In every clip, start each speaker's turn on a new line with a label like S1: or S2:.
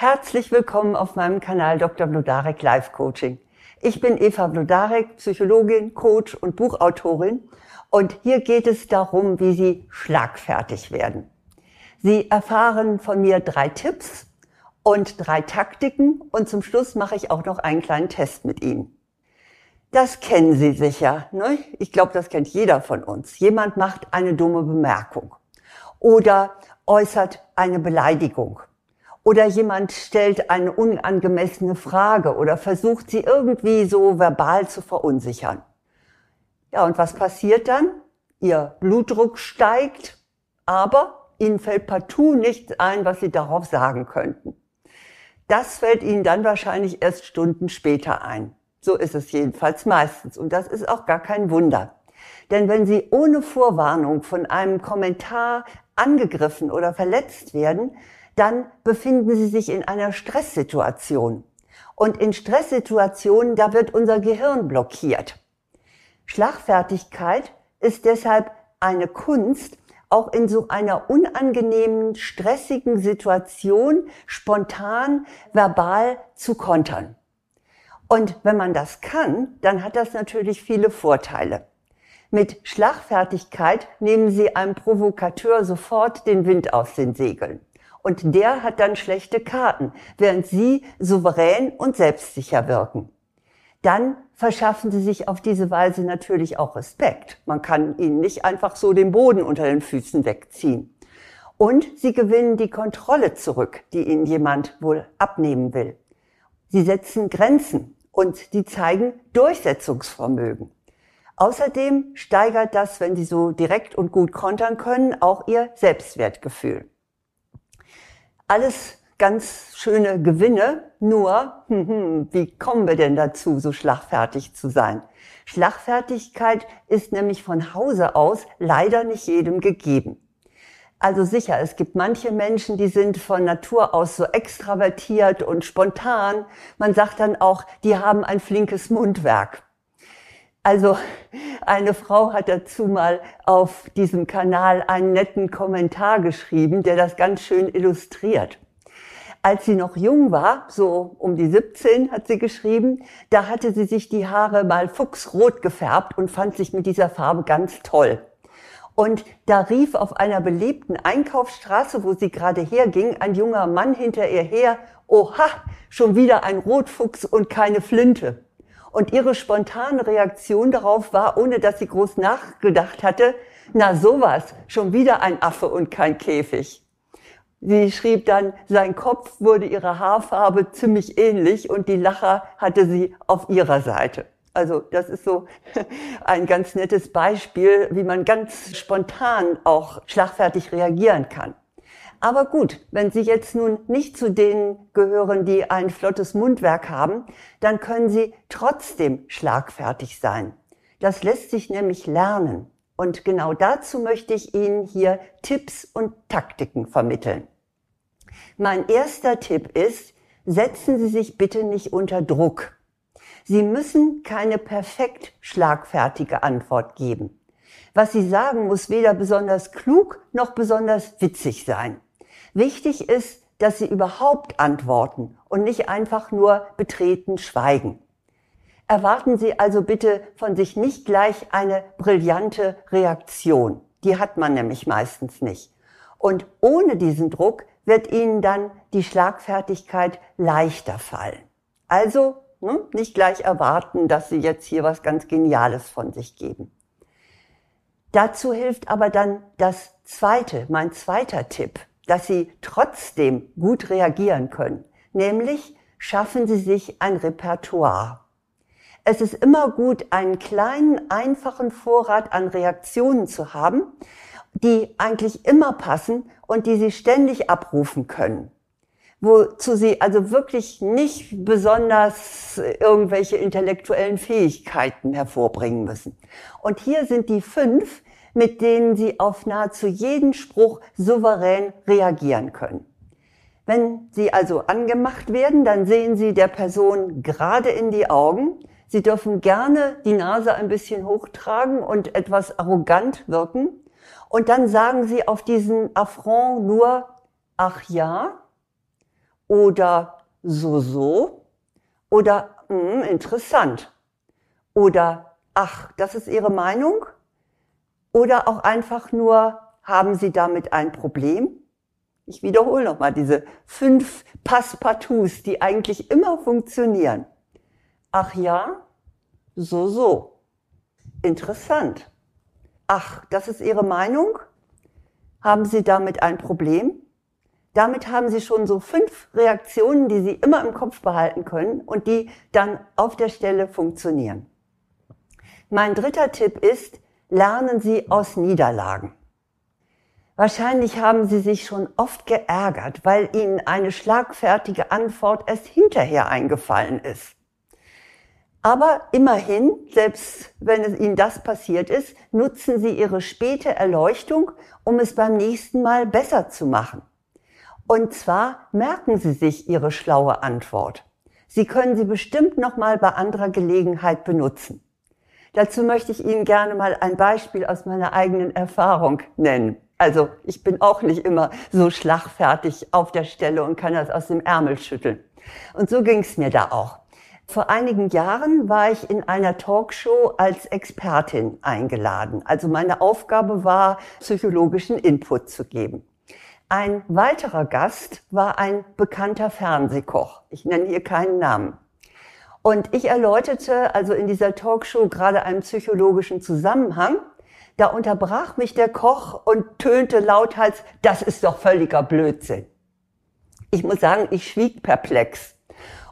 S1: Herzlich willkommen auf meinem Kanal Dr. Blodarek Life Coaching. Ich bin Eva Blodarek, Psychologin, Coach und Buchautorin und hier geht es darum, wie Sie schlagfertig werden. Sie erfahren von mir drei Tipps und drei Taktiken und zum Schluss mache ich auch noch einen kleinen Test mit Ihnen. Das kennen Sie sicher. Ne? Ich glaube, das kennt jeder von uns. Jemand macht eine dumme Bemerkung oder äußert eine Beleidigung oder jemand stellt eine unangemessene Frage oder versucht sie irgendwie so verbal zu verunsichern. Ja, und was passiert dann? Ihr Blutdruck steigt, aber Ihnen fällt partout nichts ein, was Sie darauf sagen könnten. Das fällt Ihnen dann wahrscheinlich erst Stunden später ein. So ist es jedenfalls meistens. Und das ist auch gar kein Wunder. Denn wenn Sie ohne Vorwarnung von einem Kommentar angegriffen oder verletzt werden, dann befinden Sie sich in einer Stresssituation. Und in Stresssituationen, da wird unser Gehirn blockiert. Schlagfertigkeit ist deshalb eine Kunst, auch in so einer unangenehmen, stressigen Situation spontan, verbal zu kontern. Und wenn man das kann, dann hat das natürlich viele Vorteile. Mit Schlagfertigkeit nehmen Sie einem Provokateur sofort den Wind aus den Segeln. Und der hat dann schlechte Karten, während Sie souverän und selbstsicher wirken. Dann verschaffen Sie sich auf diese Weise natürlich auch Respekt. Man kann Ihnen nicht einfach so den Boden unter den Füßen wegziehen. Und Sie gewinnen die Kontrolle zurück, die Ihnen jemand wohl abnehmen will. Sie setzen Grenzen und die zeigen Durchsetzungsvermögen. Außerdem steigert das, wenn Sie so direkt und gut kontern können, auch Ihr Selbstwertgefühl. Alles ganz schöne Gewinne, nur hm, hm, wie kommen wir denn dazu, so schlagfertig zu sein? Schlagfertigkeit ist nämlich von Hause aus leider nicht jedem gegeben. Also sicher, es gibt manche Menschen, die sind von Natur aus so extravertiert und spontan. Man sagt dann auch, die haben ein flinkes Mundwerk. Also eine Frau hat dazu mal auf diesem Kanal einen netten Kommentar geschrieben, der das ganz schön illustriert. Als sie noch jung war, so um die 17 hat sie geschrieben, da hatte sie sich die Haare mal fuchsrot gefärbt und fand sich mit dieser Farbe ganz toll. Und da rief auf einer belebten Einkaufsstraße, wo sie gerade herging, ein junger Mann hinter ihr her, Oha, schon wieder ein Rotfuchs und keine Flinte. Und ihre spontane Reaktion darauf war, ohne dass sie groß nachgedacht hatte, na sowas, schon wieder ein Affe und kein Käfig. Sie schrieb dann, sein Kopf wurde ihrer Haarfarbe ziemlich ähnlich und die Lacher hatte sie auf ihrer Seite. Also das ist so ein ganz nettes Beispiel, wie man ganz spontan auch schlagfertig reagieren kann. Aber gut, wenn Sie jetzt nun nicht zu denen gehören, die ein flottes Mundwerk haben, dann können Sie trotzdem schlagfertig sein. Das lässt sich nämlich lernen. Und genau dazu möchte ich Ihnen hier Tipps und Taktiken vermitteln. Mein erster Tipp ist, setzen Sie sich bitte nicht unter Druck. Sie müssen keine perfekt schlagfertige Antwort geben. Was Sie sagen, muss weder besonders klug noch besonders witzig sein. Wichtig ist, dass Sie überhaupt antworten und nicht einfach nur betreten schweigen. Erwarten Sie also bitte von sich nicht gleich eine brillante Reaktion. Die hat man nämlich meistens nicht. Und ohne diesen Druck wird Ihnen dann die Schlagfertigkeit leichter fallen. Also ne, nicht gleich erwarten, dass Sie jetzt hier was ganz Geniales von sich geben. Dazu hilft aber dann das zweite, mein zweiter Tipp dass sie trotzdem gut reagieren können. Nämlich schaffen sie sich ein Repertoire. Es ist immer gut, einen kleinen, einfachen Vorrat an Reaktionen zu haben, die eigentlich immer passen und die sie ständig abrufen können. Wozu sie also wirklich nicht besonders irgendwelche intellektuellen Fähigkeiten hervorbringen müssen. Und hier sind die fünf, mit denen Sie auf nahezu jeden Spruch souverän reagieren können. Wenn Sie also angemacht werden, dann sehen Sie der Person gerade in die Augen. Sie dürfen gerne die Nase ein bisschen hochtragen und etwas arrogant wirken. Und dann sagen Sie auf diesen Affront nur, ach ja, oder so so oder mh, hm, interessant oder ach, das ist Ihre Meinung oder auch einfach nur haben Sie damit ein Problem? Ich wiederhole nochmal diese fünf Passpartouts, die eigentlich immer funktionieren. Ach ja, so, so. Interessant. Ach, das ist Ihre Meinung? Haben Sie damit ein Problem? Damit haben Sie schon so fünf Reaktionen, die Sie immer im Kopf behalten können und die dann auf der Stelle funktionieren. Mein dritter Tipp ist, lernen Sie aus Niederlagen. Wahrscheinlich haben Sie sich schon oft geärgert, weil Ihnen eine schlagfertige Antwort erst hinterher eingefallen ist. Aber immerhin, selbst wenn es Ihnen das passiert ist, nutzen Sie Ihre späte Erleuchtung, um es beim nächsten Mal besser zu machen. Und zwar merken Sie sich Ihre schlaue Antwort. Sie können sie bestimmt nochmal bei anderer Gelegenheit benutzen. Dazu möchte ich Ihnen gerne mal ein Beispiel aus meiner eigenen Erfahrung nennen. Also ich bin auch nicht immer so schlagfertig auf der Stelle und kann das aus dem Ärmel schütteln. Und so ging es mir da auch. Vor einigen Jahren war ich in einer Talkshow als Expertin eingeladen. Also meine Aufgabe war, psychologischen Input zu geben. Ein weiterer Gast war ein bekannter Fernsehkoch. Ich nenne hier keinen Namen. Und ich erläuterte also in dieser Talkshow gerade einen psychologischen Zusammenhang da unterbrach mich der Koch und tönte lauthals, das ist doch völliger Blödsinn. Ich muss sagen, ich schwieg perplex.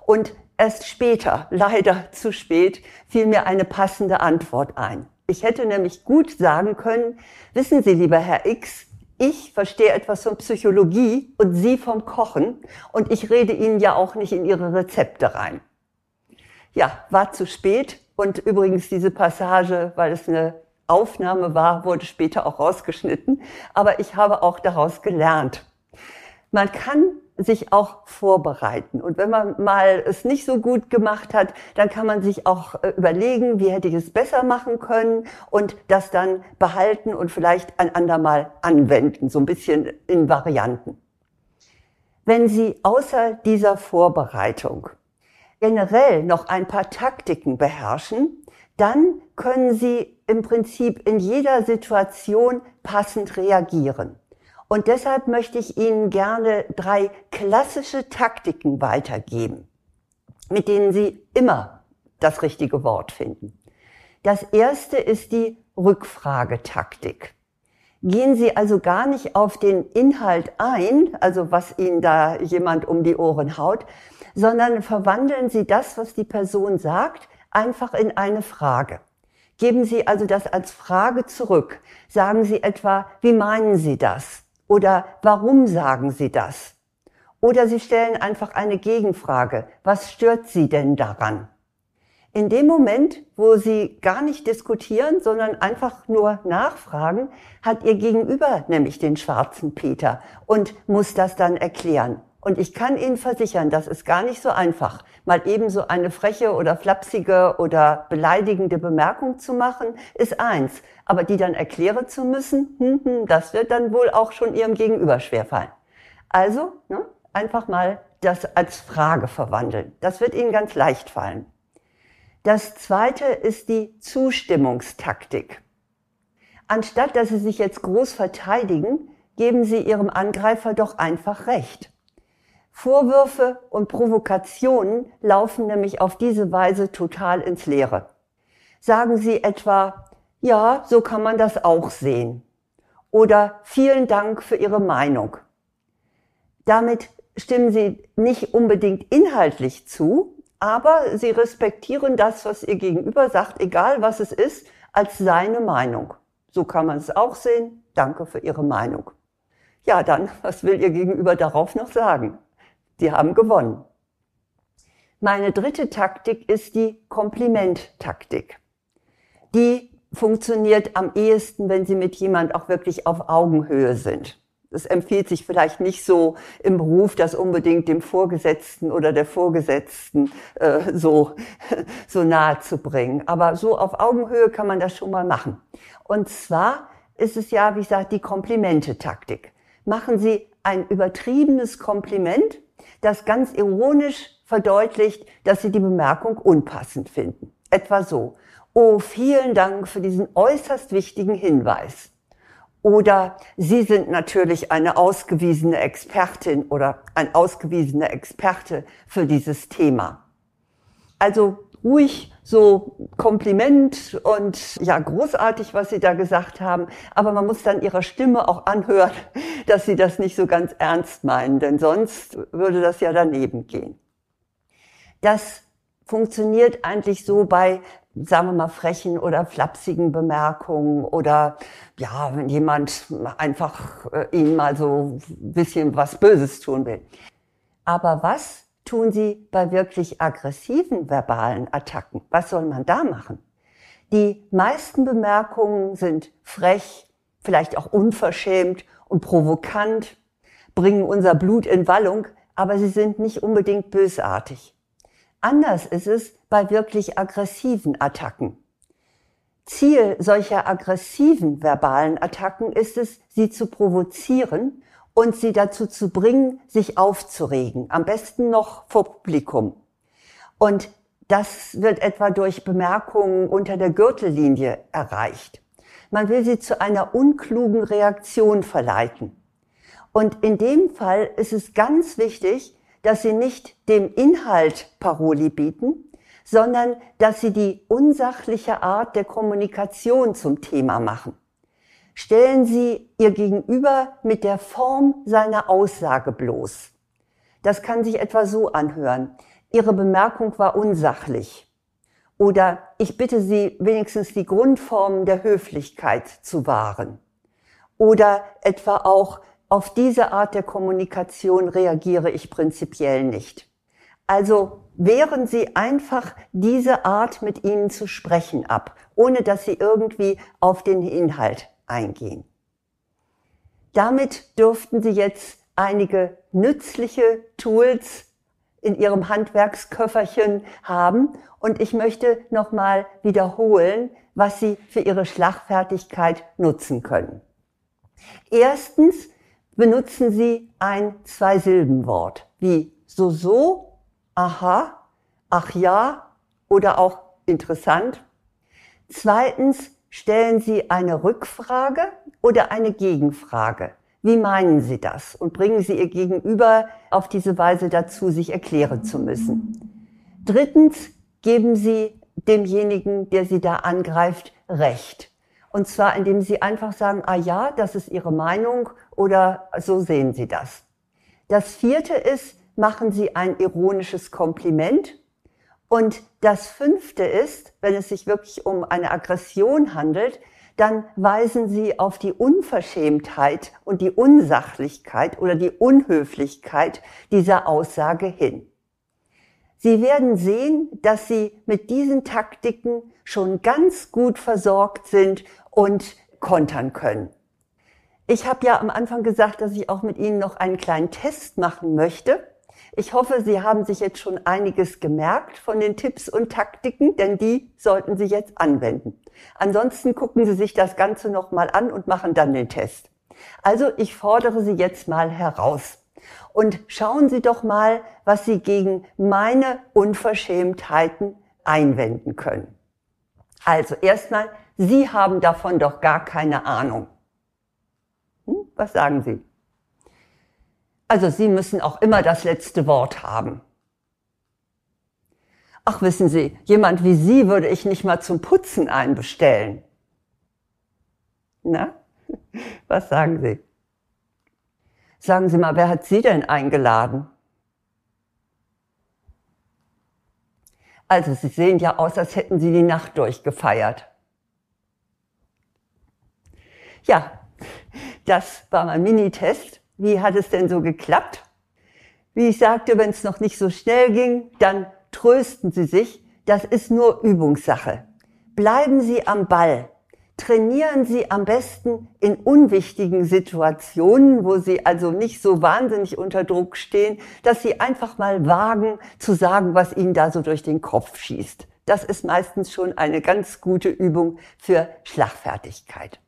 S1: Und erst später, leider zu spät, fiel mir eine passende Antwort ein. Ich hätte nämlich gut sagen können, wissen Sie, lieber Herr X, ich verstehe etwas von Psychologie und Sie vom Kochen und ich rede Ihnen ja auch nicht in Ihre Rezepte rein. Ja, war zu spät und übrigens diese Passage, weil es eine Aufnahme war, wurde später auch rausgeschnitten, aber ich habe auch daraus gelernt. Man kann sich auch vorbereiten. Und wenn man mal es nicht so gut gemacht hat, dann kann man sich auch äh, überlegen, wie hätte ich es besser machen können und das dann behalten und vielleicht ein andermal anwenden, so ein bisschen in Varianten. Wenn Sie außer dieser Vorbereitung generell noch ein paar Taktiken beherrschen, dann können Sie im Prinzip in jeder Situation passend reagieren. Und deshalb möchte ich Ihnen gerne drei klassische Taktiken weitergeben, mit denen Sie immer das richtige Wort finden. Das erste ist die Rückfragetaktik. Gehen Sie also gar nicht auf den Inhalt ein, also was Ihnen da jemand um die Ohren haut, sondern verwandeln Sie das, was die Person sagt, einfach in eine Frage. Geben Sie also das als Frage zurück. Sagen Sie etwa, wie meinen Sie das? Oder warum sagen Sie das? Oder Sie stellen einfach eine Gegenfrage. Was stört Sie denn daran? In dem Moment, wo Sie gar nicht diskutieren, sondern einfach nur nachfragen, hat Ihr Gegenüber nämlich den schwarzen Peter und muss das dann erklären. Und ich kann Ihnen versichern, das ist gar nicht so einfach, mal eben so eine freche oder flapsige oder beleidigende Bemerkung zu machen, ist eins. Aber die dann erklären zu müssen, hm, hm, das wird dann wohl auch schon Ihrem Gegenüber schwerfallen. Also, ne, einfach mal das als Frage verwandeln. Das wird Ihnen ganz leicht fallen. Das zweite ist die Zustimmungstaktik. Anstatt dass Sie sich jetzt groß verteidigen, geben Sie Ihrem Angreifer doch einfach recht. Vorwürfe und Provokationen laufen nämlich auf diese Weise total ins Leere. Sagen Sie etwa, ja, so kann man das auch sehen. Oder vielen Dank für Ihre Meinung. Damit stimmen Sie nicht unbedingt inhaltlich zu, aber Sie respektieren das, was Ihr Gegenüber sagt, egal was es ist, als seine Meinung. So kann man es auch sehen. Danke für Ihre Meinung. Ja, dann, was will Ihr Gegenüber darauf noch sagen? Sie haben gewonnen. Meine dritte Taktik ist die Komplimenttaktik. Die funktioniert am ehesten, wenn Sie mit jemand auch wirklich auf Augenhöhe sind. Es empfiehlt sich vielleicht nicht so im Beruf, das unbedingt dem Vorgesetzten oder der Vorgesetzten äh, so, so nahe zu bringen. Aber so auf Augenhöhe kann man das schon mal machen. Und zwar ist es ja, wie gesagt, die Komplimente-Taktik. Machen Sie ein übertriebenes Kompliment das ganz ironisch verdeutlicht, dass Sie die Bemerkung unpassend finden. Etwa so. Oh, vielen Dank für diesen äußerst wichtigen Hinweis. Oder Sie sind natürlich eine ausgewiesene Expertin oder ein ausgewiesener Experte für dieses Thema. Also ruhig so Kompliment und ja, großartig, was Sie da gesagt haben. Aber man muss dann Ihrer Stimme auch anhören, dass Sie das nicht so ganz ernst meinen, denn sonst würde das ja daneben gehen. Das funktioniert eigentlich so bei, sagen wir mal, frechen oder flapsigen Bemerkungen oder ja, wenn jemand einfach äh, Ihnen mal so ein bisschen was Böses tun will. Aber was tun Sie bei wirklich aggressiven verbalen Attacken? Was soll man da machen? Die meisten Bemerkungen sind frech, vielleicht auch unverschämt und provokant, bringen unser Blut in Wallung, aber sie sind nicht unbedingt bösartig. Anders ist es bei wirklich aggressiven Attacken. Ziel solcher aggressiven verbalen Attacken ist es, sie zu provozieren und sie dazu zu bringen, sich aufzuregen, am besten noch vor Publikum. Und das wird etwa durch Bemerkungen unter der Gürtellinie erreicht. Man will sie zu einer unklugen Reaktion verleiten. Und in dem Fall ist es ganz wichtig, dass sie nicht dem Inhalt Paroli bieten, sondern dass sie die unsachliche Art der Kommunikation zum Thema machen. Stellen Sie Ihr Gegenüber mit der Form seiner Aussage bloß. Das kann sich etwa so anhören. Ihre Bemerkung war unsachlich. Oder ich bitte Sie, wenigstens die Grundformen der Höflichkeit zu wahren. Oder etwa auch, auf diese Art der Kommunikation reagiere ich prinzipiell nicht. Also wehren Sie einfach diese Art mit Ihnen zu sprechen ab, ohne dass Sie irgendwie auf den Inhalt eingehen. Damit dürften Sie jetzt einige nützliche Tools in Ihrem Handwerksköfferchen haben und ich möchte nochmal wiederholen, was Sie für Ihre Schlagfertigkeit nutzen können. Erstens benutzen Sie ein Zwei-Silben-Wort wie so so, aha, ach ja oder auch interessant. Zweitens stellen Sie eine Rückfrage oder eine Gegenfrage. Wie meinen Sie das? Und bringen Sie Ihr Gegenüber auf diese Weise dazu, sich erklären zu müssen. Drittens geben Sie demjenigen, der Sie da angreift, Recht. Und zwar, indem Sie einfach sagen, ah ja, das ist Ihre Meinung oder so sehen Sie das. Das vierte ist, machen Sie ein ironisches Kompliment. Und das fünfte ist, wenn es sich wirklich um eine Aggression handelt, dann weisen Sie auf die Unverschämtheit und die Unsachlichkeit oder die Unhöflichkeit dieser Aussage hin. Sie werden sehen, dass Sie mit diesen Taktiken schon ganz gut versorgt sind und kontern können. Ich habe ja am Anfang gesagt, dass ich auch mit Ihnen noch einen kleinen Test machen möchte. Ich hoffe, Sie haben sich jetzt schon einiges gemerkt von den Tipps und Taktiken, denn die sollten Sie jetzt anwenden. Ansonsten gucken Sie sich das Ganze nochmal an und machen dann den Test. Also ich fordere Sie jetzt mal heraus. Und schauen Sie doch mal, was Sie gegen meine Unverschämtheiten einwenden können. Also erstmal, Sie haben davon doch gar keine Ahnung. Hm? Was sagen Sie? Also Sie müssen auch immer das letzte Wort haben. Ach, wissen Sie, jemand wie Sie würde ich nicht mal zum Putzen einbestellen. Na, was sagen Sie? Sagen Sie mal, wer hat Sie denn eingeladen? Also, Sie sehen ja aus, als hätten Sie die Nacht durchgefeiert. Ja, das war mein Minitest. Wie hat es denn so geklappt? Wie ich sagte, wenn es noch nicht so schnell ging, dann trösten Sie sich, das ist nur Übungssache. Bleiben Sie am Ball. Trainieren Sie am besten in unwichtigen Situationen, wo Sie also nicht so wahnsinnig unter Druck stehen, dass Sie einfach mal wagen zu sagen, was Ihnen da so durch den Kopf schießt. Das ist meistens schon eine ganz gute Übung für Schlagfertigkeit.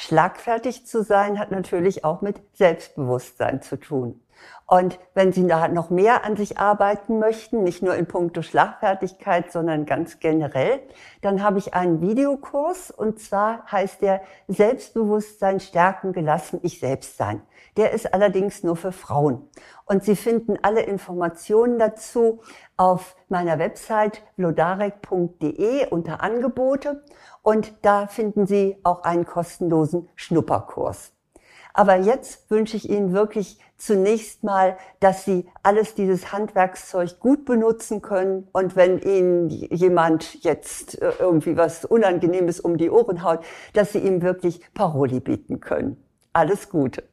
S1: Schlagfertig zu sein hat natürlich auch mit Selbstbewusstsein zu tun. Und wenn Sie da noch mehr an sich arbeiten möchten, nicht nur in puncto Schlagfertigkeit, sondern ganz generell, dann habe ich einen Videokurs und zwar heißt der Selbstbewusstsein stärken gelassen ich selbst sein. Der ist allerdings nur für Frauen. Und Sie finden alle Informationen dazu auf meiner Website lodarek.de unter Angebote und da finden Sie auch einen kostenlosen Schnupperkurs. Aber jetzt wünsche ich Ihnen wirklich zunächst mal, dass Sie alles dieses Handwerkszeug gut benutzen können. Und wenn Ihnen jemand jetzt äh, irgendwie was Unangenehmes um die Ohren haut, dass Sie ihm wirklich Paroli bieten können. Alles Gute.